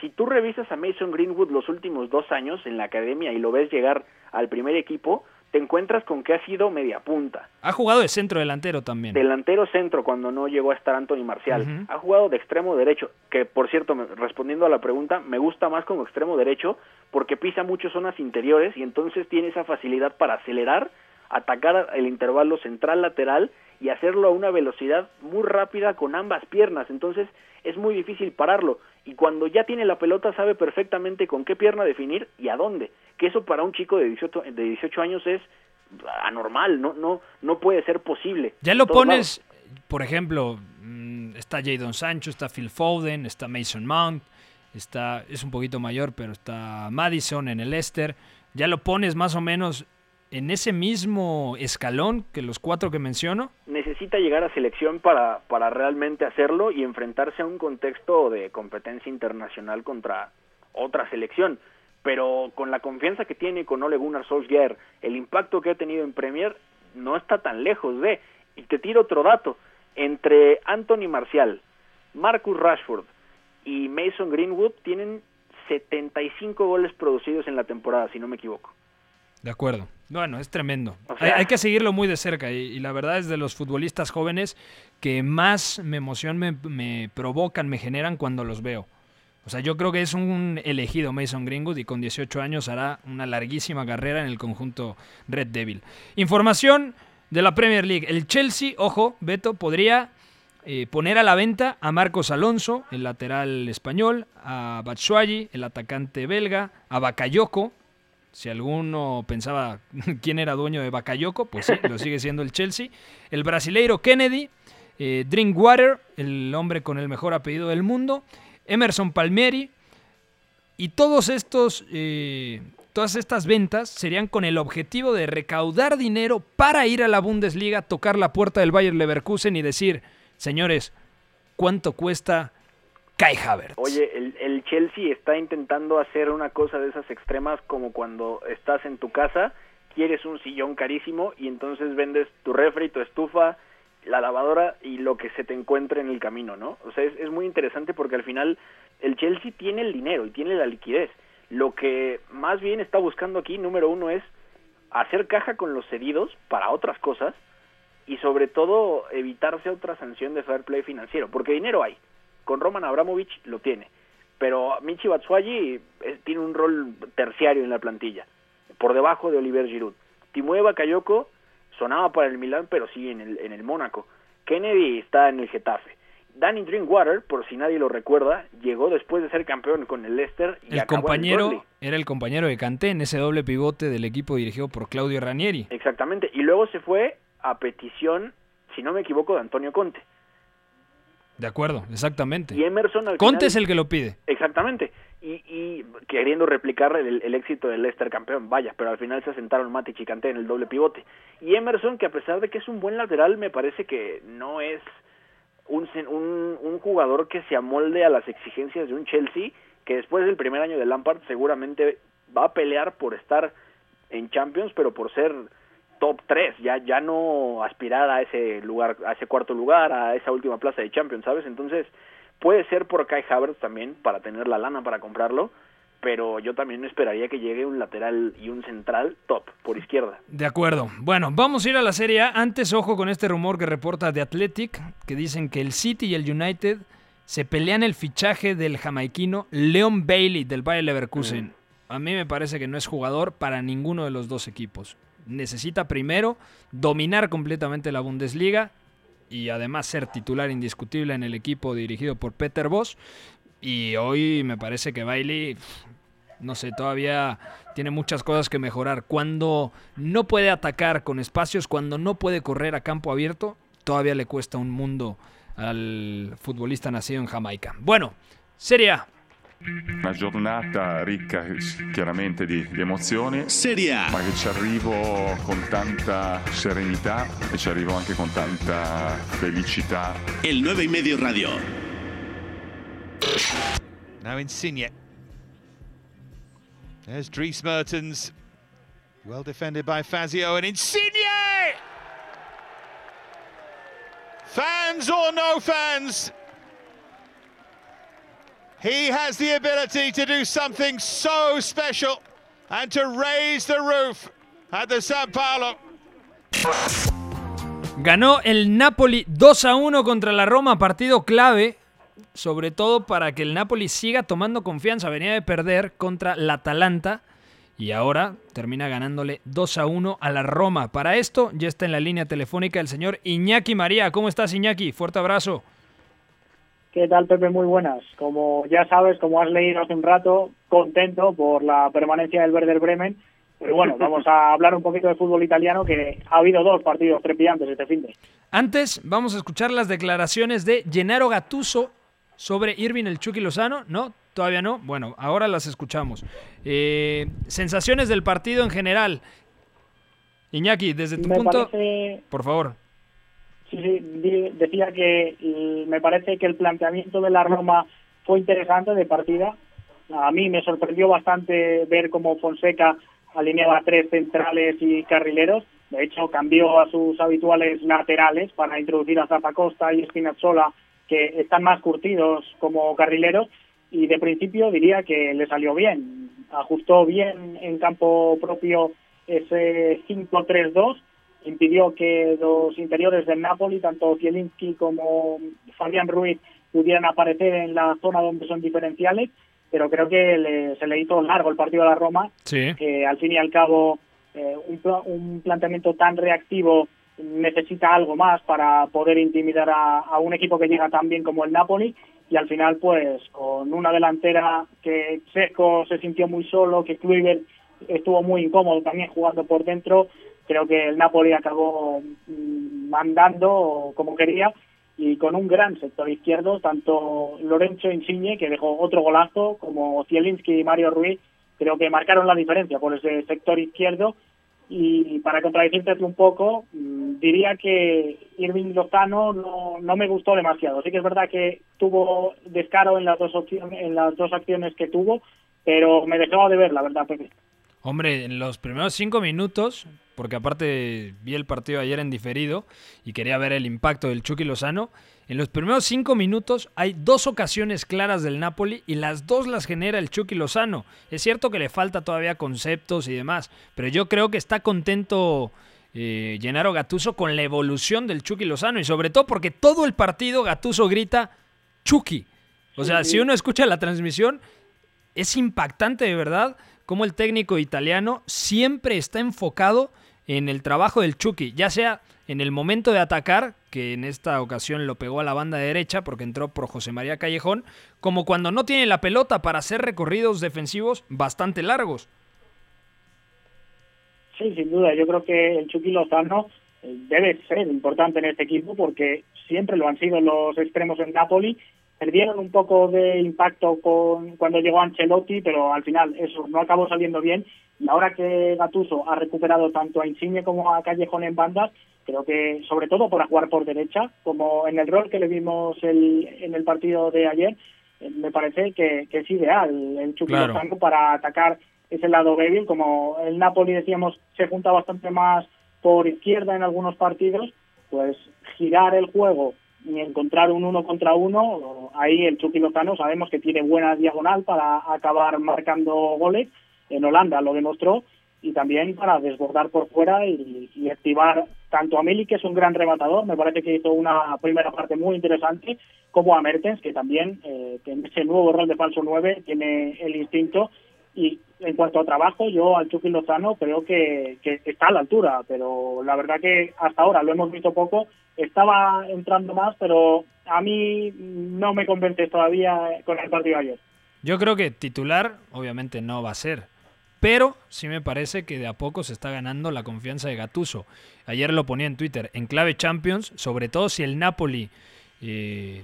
si tú revisas a Mason Greenwood los últimos dos años en la academia y lo ves llegar al primer equipo, te encuentras con que ha sido media punta. Ha jugado de centro delantero también. Delantero centro cuando no llegó a estar Anthony Marcial. Ha jugado de extremo derecho, que por cierto, respondiendo a la pregunta, me gusta más como extremo derecho porque pisa mucho zonas interiores y entonces tiene esa facilidad para acelerar, atacar el intervalo central-lateral y hacerlo a una velocidad muy rápida con ambas piernas. Entonces es muy difícil pararlo y cuando ya tiene la pelota sabe perfectamente con qué pierna definir y a dónde. Que eso para un chico de 18, de 18 años es anormal, no no no puede ser posible. Ya lo pones, por ejemplo, mm, está Jadon Sancho, está Phil Foden, está Mason Mount, está es un poquito mayor, pero está Madison en el Leicester. Ya lo pones más o menos en ese mismo escalón que los cuatro que menciono. necesita llegar a selección para, para realmente hacerlo y enfrentarse a un contexto de competencia internacional contra otra selección. Pero con la confianza que tiene con Ole Gunnar Solskjaer, el impacto que ha tenido en Premier, no está tan lejos de. Y te tiro otro dato. Entre Anthony Marcial, Marcus Rashford y Mason Greenwood tienen 75 goles producidos en la temporada, si no me equivoco. De acuerdo. Bueno, es tremendo. O hay, que seguirlo muy de cerca y, y la verdad es de los futbolistas jóvenes que más me emoción me, me provocan, me generan cuando los veo. O sea, yo creo que es un elegido Mason Greenwood y con 18 años hará una larguísima carrera en el conjunto Red Devil. Información de la Premier League. El Chelsea, ojo, Beto, podría eh, poner a la venta a Marcos Alonso, el lateral español, a Batshuayi, el atacante belga, a Bakayoko, si alguno pensaba [laughs] quién era dueño de Bakayoko, pues sí, lo sigue siendo el Chelsea. El brasileiro Kennedy, eh, Drinkwater, el hombre con el mejor apellido del mundo, Emerson Palmieri. Y todos estos, eh, todas estas ventas serían con el objetivo de recaudar dinero para ir a la Bundesliga, tocar la puerta del Bayer Leverkusen y decir, señores, ¿cuánto cuesta Kai Havertz? Oye, el, el Chelsea está intentando hacer una cosa de esas extremas como cuando estás en tu casa, quieres un sillón carísimo y entonces vendes tu refri, tu estufa, la lavadora y lo que se te encuentre en el camino, ¿no? O sea, es, es muy interesante porque al final el Chelsea tiene el dinero y tiene la liquidez. Lo que más bien está buscando aquí, número uno, es hacer caja con los cedidos para otras cosas y sobre todo evitarse otra sanción de fair play financiero, porque dinero hay. Con Roman Abramovich lo tiene, pero Michi Batshuayi eh, tiene un rol terciario en la plantilla, por debajo de Oliver Giroud. Timue Bakayoko sonaba para el Milan, pero sí en el, en el Mónaco. Kennedy está en el Getafe. Danny Drinkwater, por si nadie lo recuerda, llegó después de ser campeón con el Leicester y el acabó compañero en era el compañero de Kanté en ese doble pivote del equipo dirigido por Claudio Ranieri. Exactamente, y luego se fue a petición, si no me equivoco, de Antonio Conte. De acuerdo, exactamente. Y Emerson al Conte final- es el que lo pide. Exactamente. Y, y queriendo replicar el, el éxito del Leicester campeón, vaya, pero al final se asentaron Matic y Kanté en el doble pivote. Y Emerson, que a pesar de que es un buen lateral, me parece que no es un, un, un jugador que se amolde a las exigencias de un Chelsea, que después del primer año de Lampard seguramente va a pelear por estar en Champions, pero por ser top 3, ya, ya no aspirar a ese lugar, a ese cuarto lugar, a esa última plaza de Champions, ¿sabes? Entonces, puede ser por Kai Havertz también, para tener la lana para comprarlo, pero yo también esperaría que llegue un lateral y un central top por izquierda. De acuerdo. Bueno, vamos a ir a la Serie A. Antes, ojo con este rumor que reporta The Athletic, que dicen que el City y el United se pelean el fichaje del jamaiquino Leon Bailey del Bayer Leverkusen. A mí me parece que no es jugador para ninguno de los dos equipos. Necesita primero dominar completamente la Bundesliga y además ser titular indiscutible en el equipo dirigido por Peter Boss. Y hoy me parece que Bailey, no sé, todavía tiene muchas cosas que mejorar. Cuando no puede atacar con espacios, cuando no puede correr a campo abierto, todavía le cuesta un mundo al futbolista nacido en Jamaica. Bueno, Serie A. Una giornata ricca chiaramente di, di emozioni, Serie A. ma che ci arrivo con tanta serenità e ci arrivo anche con tanta felicità. El 9 y medio radio. Now Insigne. There's Dries Mertens. Well defended by Fazio and Insigne! Fans or no fans, he has the ability to do something so special and to raise the roof at the San Paolo. Ganó el Napoli 2 a 1 contra la Roma, partido clave, sobre todo para que el Napoli siga tomando confianza. Venía de perder contra la Atalanta y ahora termina ganándole 2 a 1 a la Roma. Para esto ya está en la línea telefónica el señor Iñaki María. ¿Cómo estás, Iñaki? Fuerte abrazo. ¿Qué tal, Pepe? Muy buenas. Como ya sabes, como has leído hace un rato, contento por la permanencia del Werder Bremen. Pero bueno, [laughs] vamos a hablar un poquito de fútbol italiano, que ha habido dos partidos trepidantes este fin de. Antes vamos a escuchar las declaraciones de Gennaro Gattuso sobre Irving el Chucky Lozano. ¿No? ¿Todavía no? Bueno, ahora las escuchamos. Eh, sensaciones del partido en general. Iñaki, desde tu Me punto... parece- Por favor. Sí, decía que mm, me parece que el planteamiento de la Roma fue interesante de partida. A mí me sorprendió bastante ver cómo Fonseca alineaba tres centrales y carrileros. De hecho, cambió a sus habituales laterales para introducir a Zapacosta y Spinazzola, que están más curtidos como carrileros. Y de principio diría que le salió bien. Ajustó bien en campo propio ese 5-3-2 impidió que los interiores del Napoli, tanto Zielinski como Fabián Ruiz, pudieran aparecer en la zona donde son diferenciales, pero creo que le- se le hizo largo el partido a la Roma, Sí. que al fin y al cabo eh, un, un planteamiento tan reactivo necesita algo más para poder intimidar a, a un equipo que llega tan bien como el Napoli y al final pues con una delantera que Seco se sintió muy solo, que Kluivert estuvo muy incómodo también jugando por dentro, creo que el Napoli acabó mm, mandando como quería y con un gran sector izquierdo, tanto Lorenzo Insigne, que dejó otro golazo, como Zielinski y Mario Ruiz, creo que marcaron la diferencia por ese sector izquierdo. Y para contradecirte un poco, mm, diría que Irving Lozano no, no me gustó demasiado. Sí que es verdad que tuvo descaro en las dos opciones, en las dos acciones que tuvo, pero me dejaba de ver, la verdad, Pepe. Hombre, en los primeros cinco minutos porque aparte vi el partido ayer en diferido y quería ver el impacto del Chucky Lozano. En los primeros cinco minutos hay dos ocasiones claras del Napoli y las dos las genera el Chucky Lozano. Es cierto que le falta todavía conceptos y demás, pero yo creo que está contento eh, Gennaro Gattuso con la evolución del Chucky Lozano y sobre todo porque todo el partido Gattuso grita Chucky. O sea, si uno escucha la transmisión, es impactante de verdad cómo el técnico italiano siempre está enfocado en el trabajo del Chucky, ya sea en el momento de atacar, que en esta ocasión lo pegó a la banda derecha porque entró por José María Callejón, como cuando no tiene la pelota para hacer recorridos defensivos bastante largos. Sí, sin duda. Yo creo que el Chucky Lozano eh, debe ser importante en este equipo porque siempre lo han sido los extremos en Napoli. Perdieron un poco de impacto con cuando llegó Ancelotti, pero al final eso no acabó saliendo bien. Y ahora que Gattuso ha recuperado tanto a Insigne como a Callejón en bandas, creo que sobre todo por jugar por derecha, como en el rol que le vimos el, en el partido de ayer, eh, me parece que, es ideal el Chucky Lozano para atacar ese lado débil, como el Napoli decíamos se junta bastante más por izquierda en algunos partidos, pues girar el juego encontrar un uno contra uno, ahí el Chucky Lozano sabemos que tiene buena diagonal para acabar marcando goles, en Holanda lo demostró, y también para desbordar por fuera y, activar tanto a Mili, que es un gran rematador, me parece que hizo una primera parte muy interesante, como a Mertens, que también eh, en ese nuevo rol de falso 9 tiene el instinto y en cuanto a trabajo, yo al Chucky Lozano creo que, está a la altura, pero la verdad que hasta ahora lo hemos visto poco. Estaba entrando más, pero a mí no me convence todavía con el partido ayer. Yo creo que titular, obviamente, no va a ser. Pero sí me parece que de a poco se está ganando la confianza de Gatuso. Ayer lo ponía en Twitter, en clave Champions, sobre todo si el Napoli eh,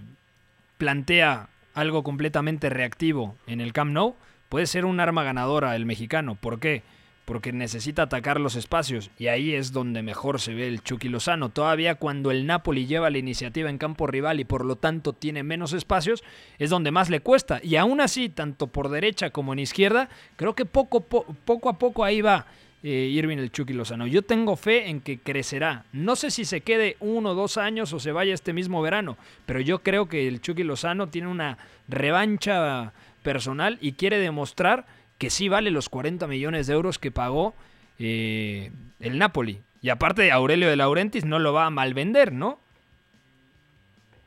plantea algo completamente reactivo en el Camp Nou puede ser un arma ganadora el mexicano. ¿Por qué? Porque necesita atacar los espacios y ahí es donde mejor se ve el Chucky Lozano. Todavía cuando el Napoli lleva la iniciativa en campo rival y por lo tanto tiene menos espacios, es donde más le cuesta. Y aún así, tanto por derecha como en izquierda, creo que poco, poco a poco ahí va eh, Irving el Chucky Lozano. Yo tengo fe en que crecerá. No sé si se quede uno o dos años o se vaya este mismo verano, pero yo creo que el Chucky Lozano tiene una revancha personal y quiere demostrar que sí vale los 40 millones de euros que pagó eh, el Napoli. Y aparte Aurelio de Laurentis no lo va a malvender, ¿no?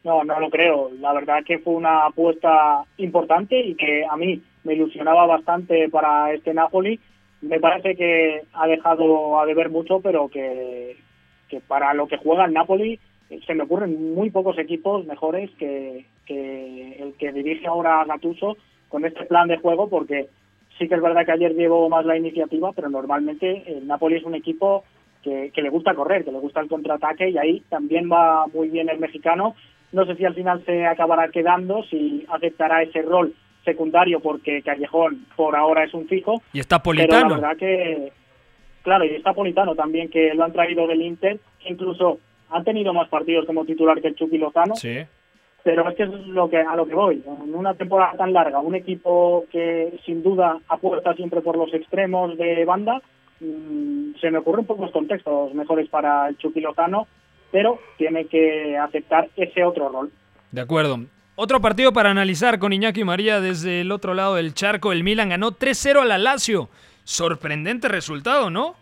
No, no lo creo. La verdad que fue una apuesta importante y que a mí me ilusionaba bastante para este Napoli. Me parece que ha dejado a deber mucho, pero que, para lo que juega el Napoli eh, se me ocurren muy pocos equipos mejores que, que el que dirige ahora Gattuso con este plan de juego porque sí que es verdad que ayer llevó más la iniciativa, pero normalmente el Napoli es un equipo que, le gusta correr, que le gusta el contraataque y ahí también va muy bien el mexicano. No sé si al final se acabará quedando, si aceptará ese rol secundario porque Callejón por ahora es un fijo. Y está Politano. la verdad que, claro, y está Politano también, que lo han traído del Inter, incluso han tenido más partidos como titular que el Chucky Lozano. Sí pero es que es lo que a lo que voy. En una temporada tan larga, un equipo que sin duda apuesta siempre por los extremos de banda, mm, se me ocurren pocos contextos mejores para el Chucky Lozano, pero tiene que aceptar ese otro rol. De acuerdo. Otro partido para analizar con Iñaki María desde el otro lado del charco. El Milan ganó 3-0 a la Lazio. Sorprendente resultado, ¿no?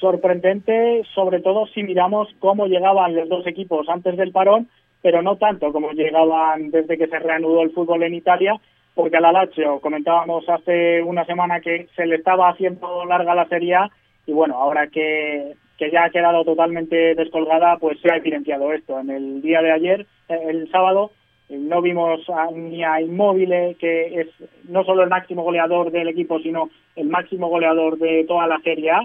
Sorprendente, sobre todo si miramos cómo llegaban los dos equipos antes del parón pero no tanto como llegaban desde que se reanudó el fútbol en Italia, porque a la Lazio comentábamos hace una semana que se le estaba haciendo larga la Serie y bueno, ahora que, que ya ha quedado totalmente descolgada, pues se ha evidenciado esto. En el día de ayer, eh, el sábado, eh, no vimos ni a Inmóvil, que es no solo el máximo goleador del equipo, sino el máximo goleador de toda la Serie A,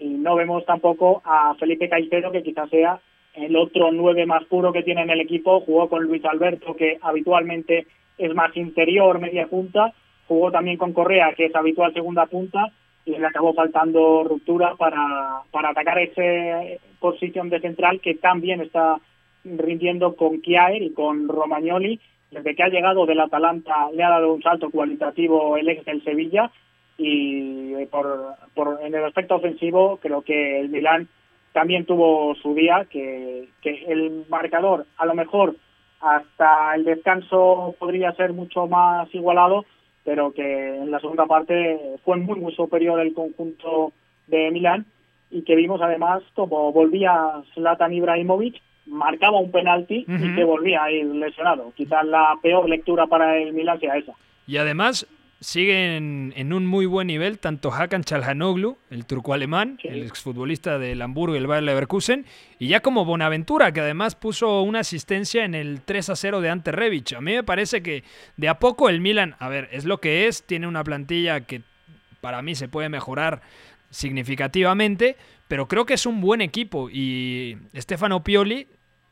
y no vemos tampoco a Felipe Caicedo, que quizás sea el otro nueve más puro que tiene en el equipo, jugó con Luis Alberto, que habitualmente es más interior, media punta, jugó también con Correa, que es habitual segunda punta, y le acabó faltando ruptura para, para atacar esa posición de central que también está rindiendo con Kiaer y con Romagnoli. Desde que ha llegado del Atalanta le ha dado un salto cualitativo el ex del Sevilla y eh, por, por, en el aspecto ofensivo creo que el Milán también tuvo su día, que, que el marcador a lo mejor hasta el descanso podría ser mucho más igualado, pero que en la segunda parte fue muy muy superior el conjunto de Milán y que vimos además como volvía Zlatan Ibrahimovic, marcaba un penalti y que volvía a ir lesionado. Quizás la peor lectura para el Milán sea esa. Y además siguen en un muy buen nivel tanto Hakan Çalhanoğlu, el turco alemán, el exfutbolista del Hamburgo y el Bayer Leverkusen, y ya como Bonaventura, que además puso una asistencia en el 3 a 0 de Ante Rebic. A mí me parece que de a poco el Milan, a ver, es lo que es, tiene una plantilla que para mí se puede mejorar significativamente, pero creo que es un buen equipo y Stefano Pioli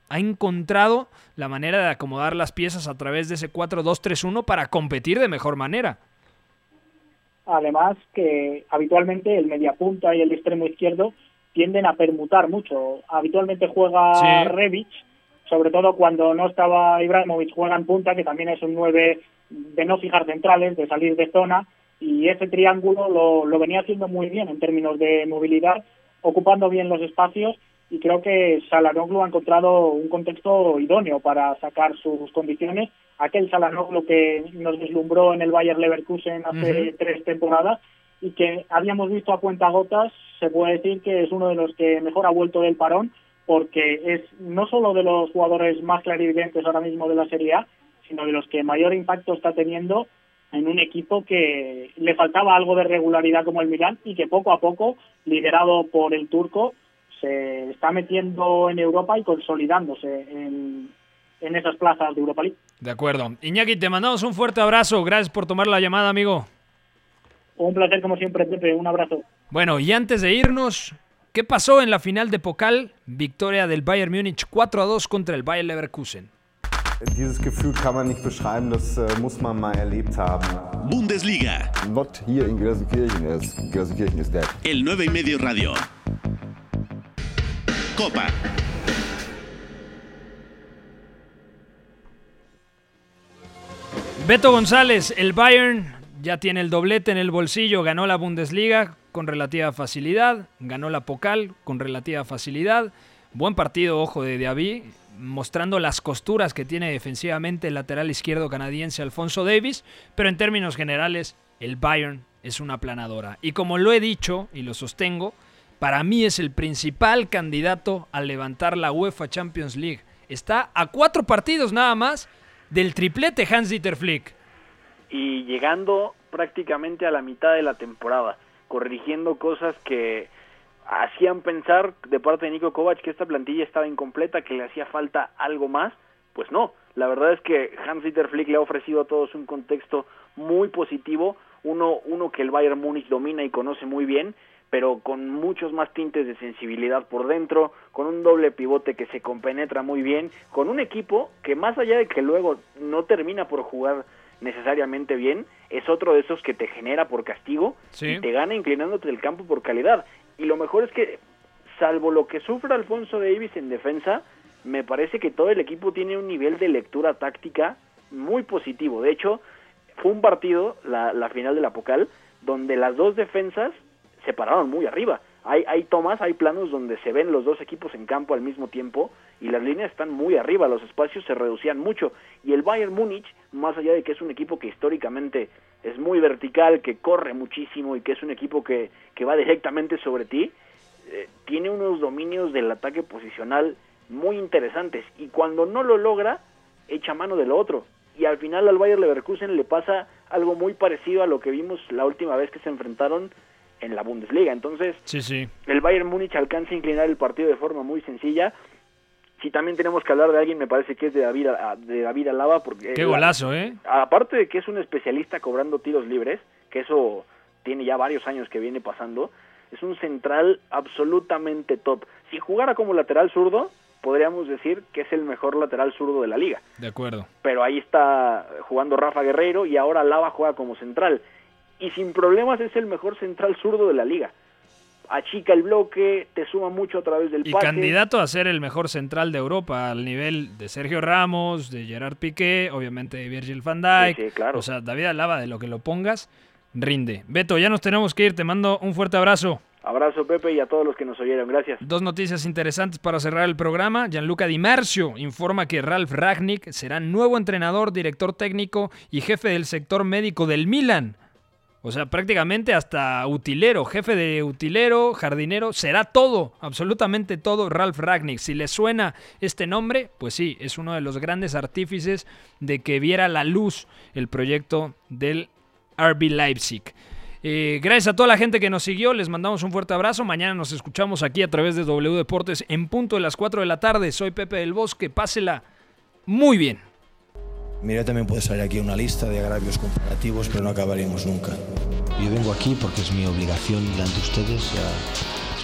ha encontrado la manera de acomodar las piezas a través de ese 4-2-3-1 para competir de mejor manera. Además que habitualmente el mediapunta y el extremo izquierdo tienden a permutar mucho. Habitualmente juega sí. sobre todo cuando no estaba Ibrahimovic, juega en punta, que también es un 9 de no fijar centrales, de salir de zona, y ese triángulo lo, lo venía haciendo muy bien en términos de movilidad, ocupando bien los espacios y creo que Salanoglu ha encontrado un contexto idóneo para sacar sus condiciones. Aquel Salanoglu que nos deslumbró en el Bayer Leverkusen hace tres temporadas y que habíamos visto a cuenta gotas, se puede decir que es uno de los que mejor ha vuelto del parón porque es no solo de los jugadores más clarividentes ahora mismo de la Serie A, sino de los que mayor impacto está teniendo en un equipo que le faltaba algo de regularidad como el Milan y que poco a poco, liderado por el turco, se está metiendo en Europa y consolidándose en, en esas plazas de Europa League. De acuerdo. Iñaki, te mandamos un fuerte abrazo. Gracias por tomar la llamada, amigo. Un placer como siempre, Pepe. Un abrazo. Bueno, y antes de irnos, ¿qué pasó en la final de Pokal? Victoria del Bayern Múnich 4 a 2 contra el Bayern Leverkusen. Dieses Gefühl kann man nicht beschreiben, das äh, muss man mal erlebt haben. Bundesliga. Not hier in Gelsenkirchen ist. Gelsenkirchen ist dead. El 9 y medio radio. Copa. Beto González, el Bayern ya tiene el doblete en el bolsillo, ganó la Bundesliga con relativa facilidad, ganó la Pokal con relativa facilidad. Buen partido, ojo, de Diaby, mostrando las costuras que tiene defensivamente el lateral izquierdo canadiense Alfonso Davis, pero en términos generales, el Bayern es una planadora. Y como lo he dicho y lo sostengo, para mí es el principal candidato a levantar la UEFA Champions League. Está a cuatro partidos nada más del triplete Hans-Dieter Flick. Y llegando prácticamente a la mitad de la temporada, corrigiendo cosas que hacían pensar de parte de Nico Kovac que esta plantilla estaba incompleta, que le hacía falta algo más, pues no. La verdad es que Hans-Dieter Flick le ha ofrecido a todos un contexto muy positivo, uno, uno que el Bayern Múnich domina y conoce muy bien, pero con muchos más tintes de sensibilidad por dentro, con un doble pivote que se compenetra muy bien, con un equipo que más allá de que luego no termina por jugar necesariamente bien, es otro de esos que te genera por castigo y te gana inclinándote del campo por calidad. Y lo mejor es que, salvo lo que sufre Alfonso Davis en defensa, me parece que todo el equipo tiene un nivel de lectura táctica muy positivo. De hecho, fue un partido, la, la final de la Pocal, donde las dos defensas se pararon muy arriba. Hay, hay tomas, hay planos donde se ven los dos equipos en campo al mismo tiempo y las líneas están muy arriba, los espacios se reducían mucho. Y el Bayern Múnich, más allá de que es un equipo que históricamente es muy vertical, que corre muchísimo y que es un equipo que, que va directamente sobre ti, eh, tiene unos dominios del ataque posicional muy interesantes y cuando no lo logra, echa mano de lo otro. Y al final al Bayern Leverkusen le pasa algo muy parecido a lo que vimos la última vez que se enfrentaron en la Bundesliga. Entonces, sí, sí. el Bayern Múnich alcanza a inclinar el partido de forma muy sencilla. Si también tenemos que hablar de alguien, me parece que es de David, de David Alaba. Porque Qué golazo, ¿eh? Aparte de que es un especialista cobrando tiros libres, que eso tiene ya varios años que viene pasando, es un central absolutamente top. Si jugara como lateral zurdo, podríamos decir que es el mejor lateral zurdo de la liga. De acuerdo. Pero ahí está jugando Rafa Guerreiro y ahora Alaba juega como central y sin problemas es el mejor central zurdo de la liga. Achica el bloque, te suma mucho a través del y candidato a ser el mejor central de Europa al nivel de Sergio Ramos, de Gerard Piqué, obviamente de Virgil van Dijk. Sí, claro. O sea, David Alaba, de lo que lo pongas, rinde. Beto, ya nos tenemos que ir, te mando un fuerte abrazo. Abrazo Pepe y a todos los que nos oyeron, gracias. Dos noticias interesantes para cerrar el programa. Gianluca Di Marcio informa que Ralf Ragnick será nuevo entrenador, director técnico y jefe del sector médico del Milan. O sea, prácticamente hasta utilero, jefe de utilero, jardinero, será todo, absolutamente todo Ralf Ragnick. Si le suena este nombre, pues sí, es uno de los grandes artífices de que viera la luz el proyecto del RB Leipzig. Eh, gracias a toda la gente que nos siguió, les mandamos un fuerte abrazo. Mañana nos escuchamos aquí a través de W Deportes en punto de las 4 de la tarde. Soy Pepe del Bosque, pásela muy bien. Mira, también puede salir aquí una lista de agravios comparativos, pero no acabaríamos nunca. Yo vengo aquí porque es mi obligación delante de ustedes. Ya,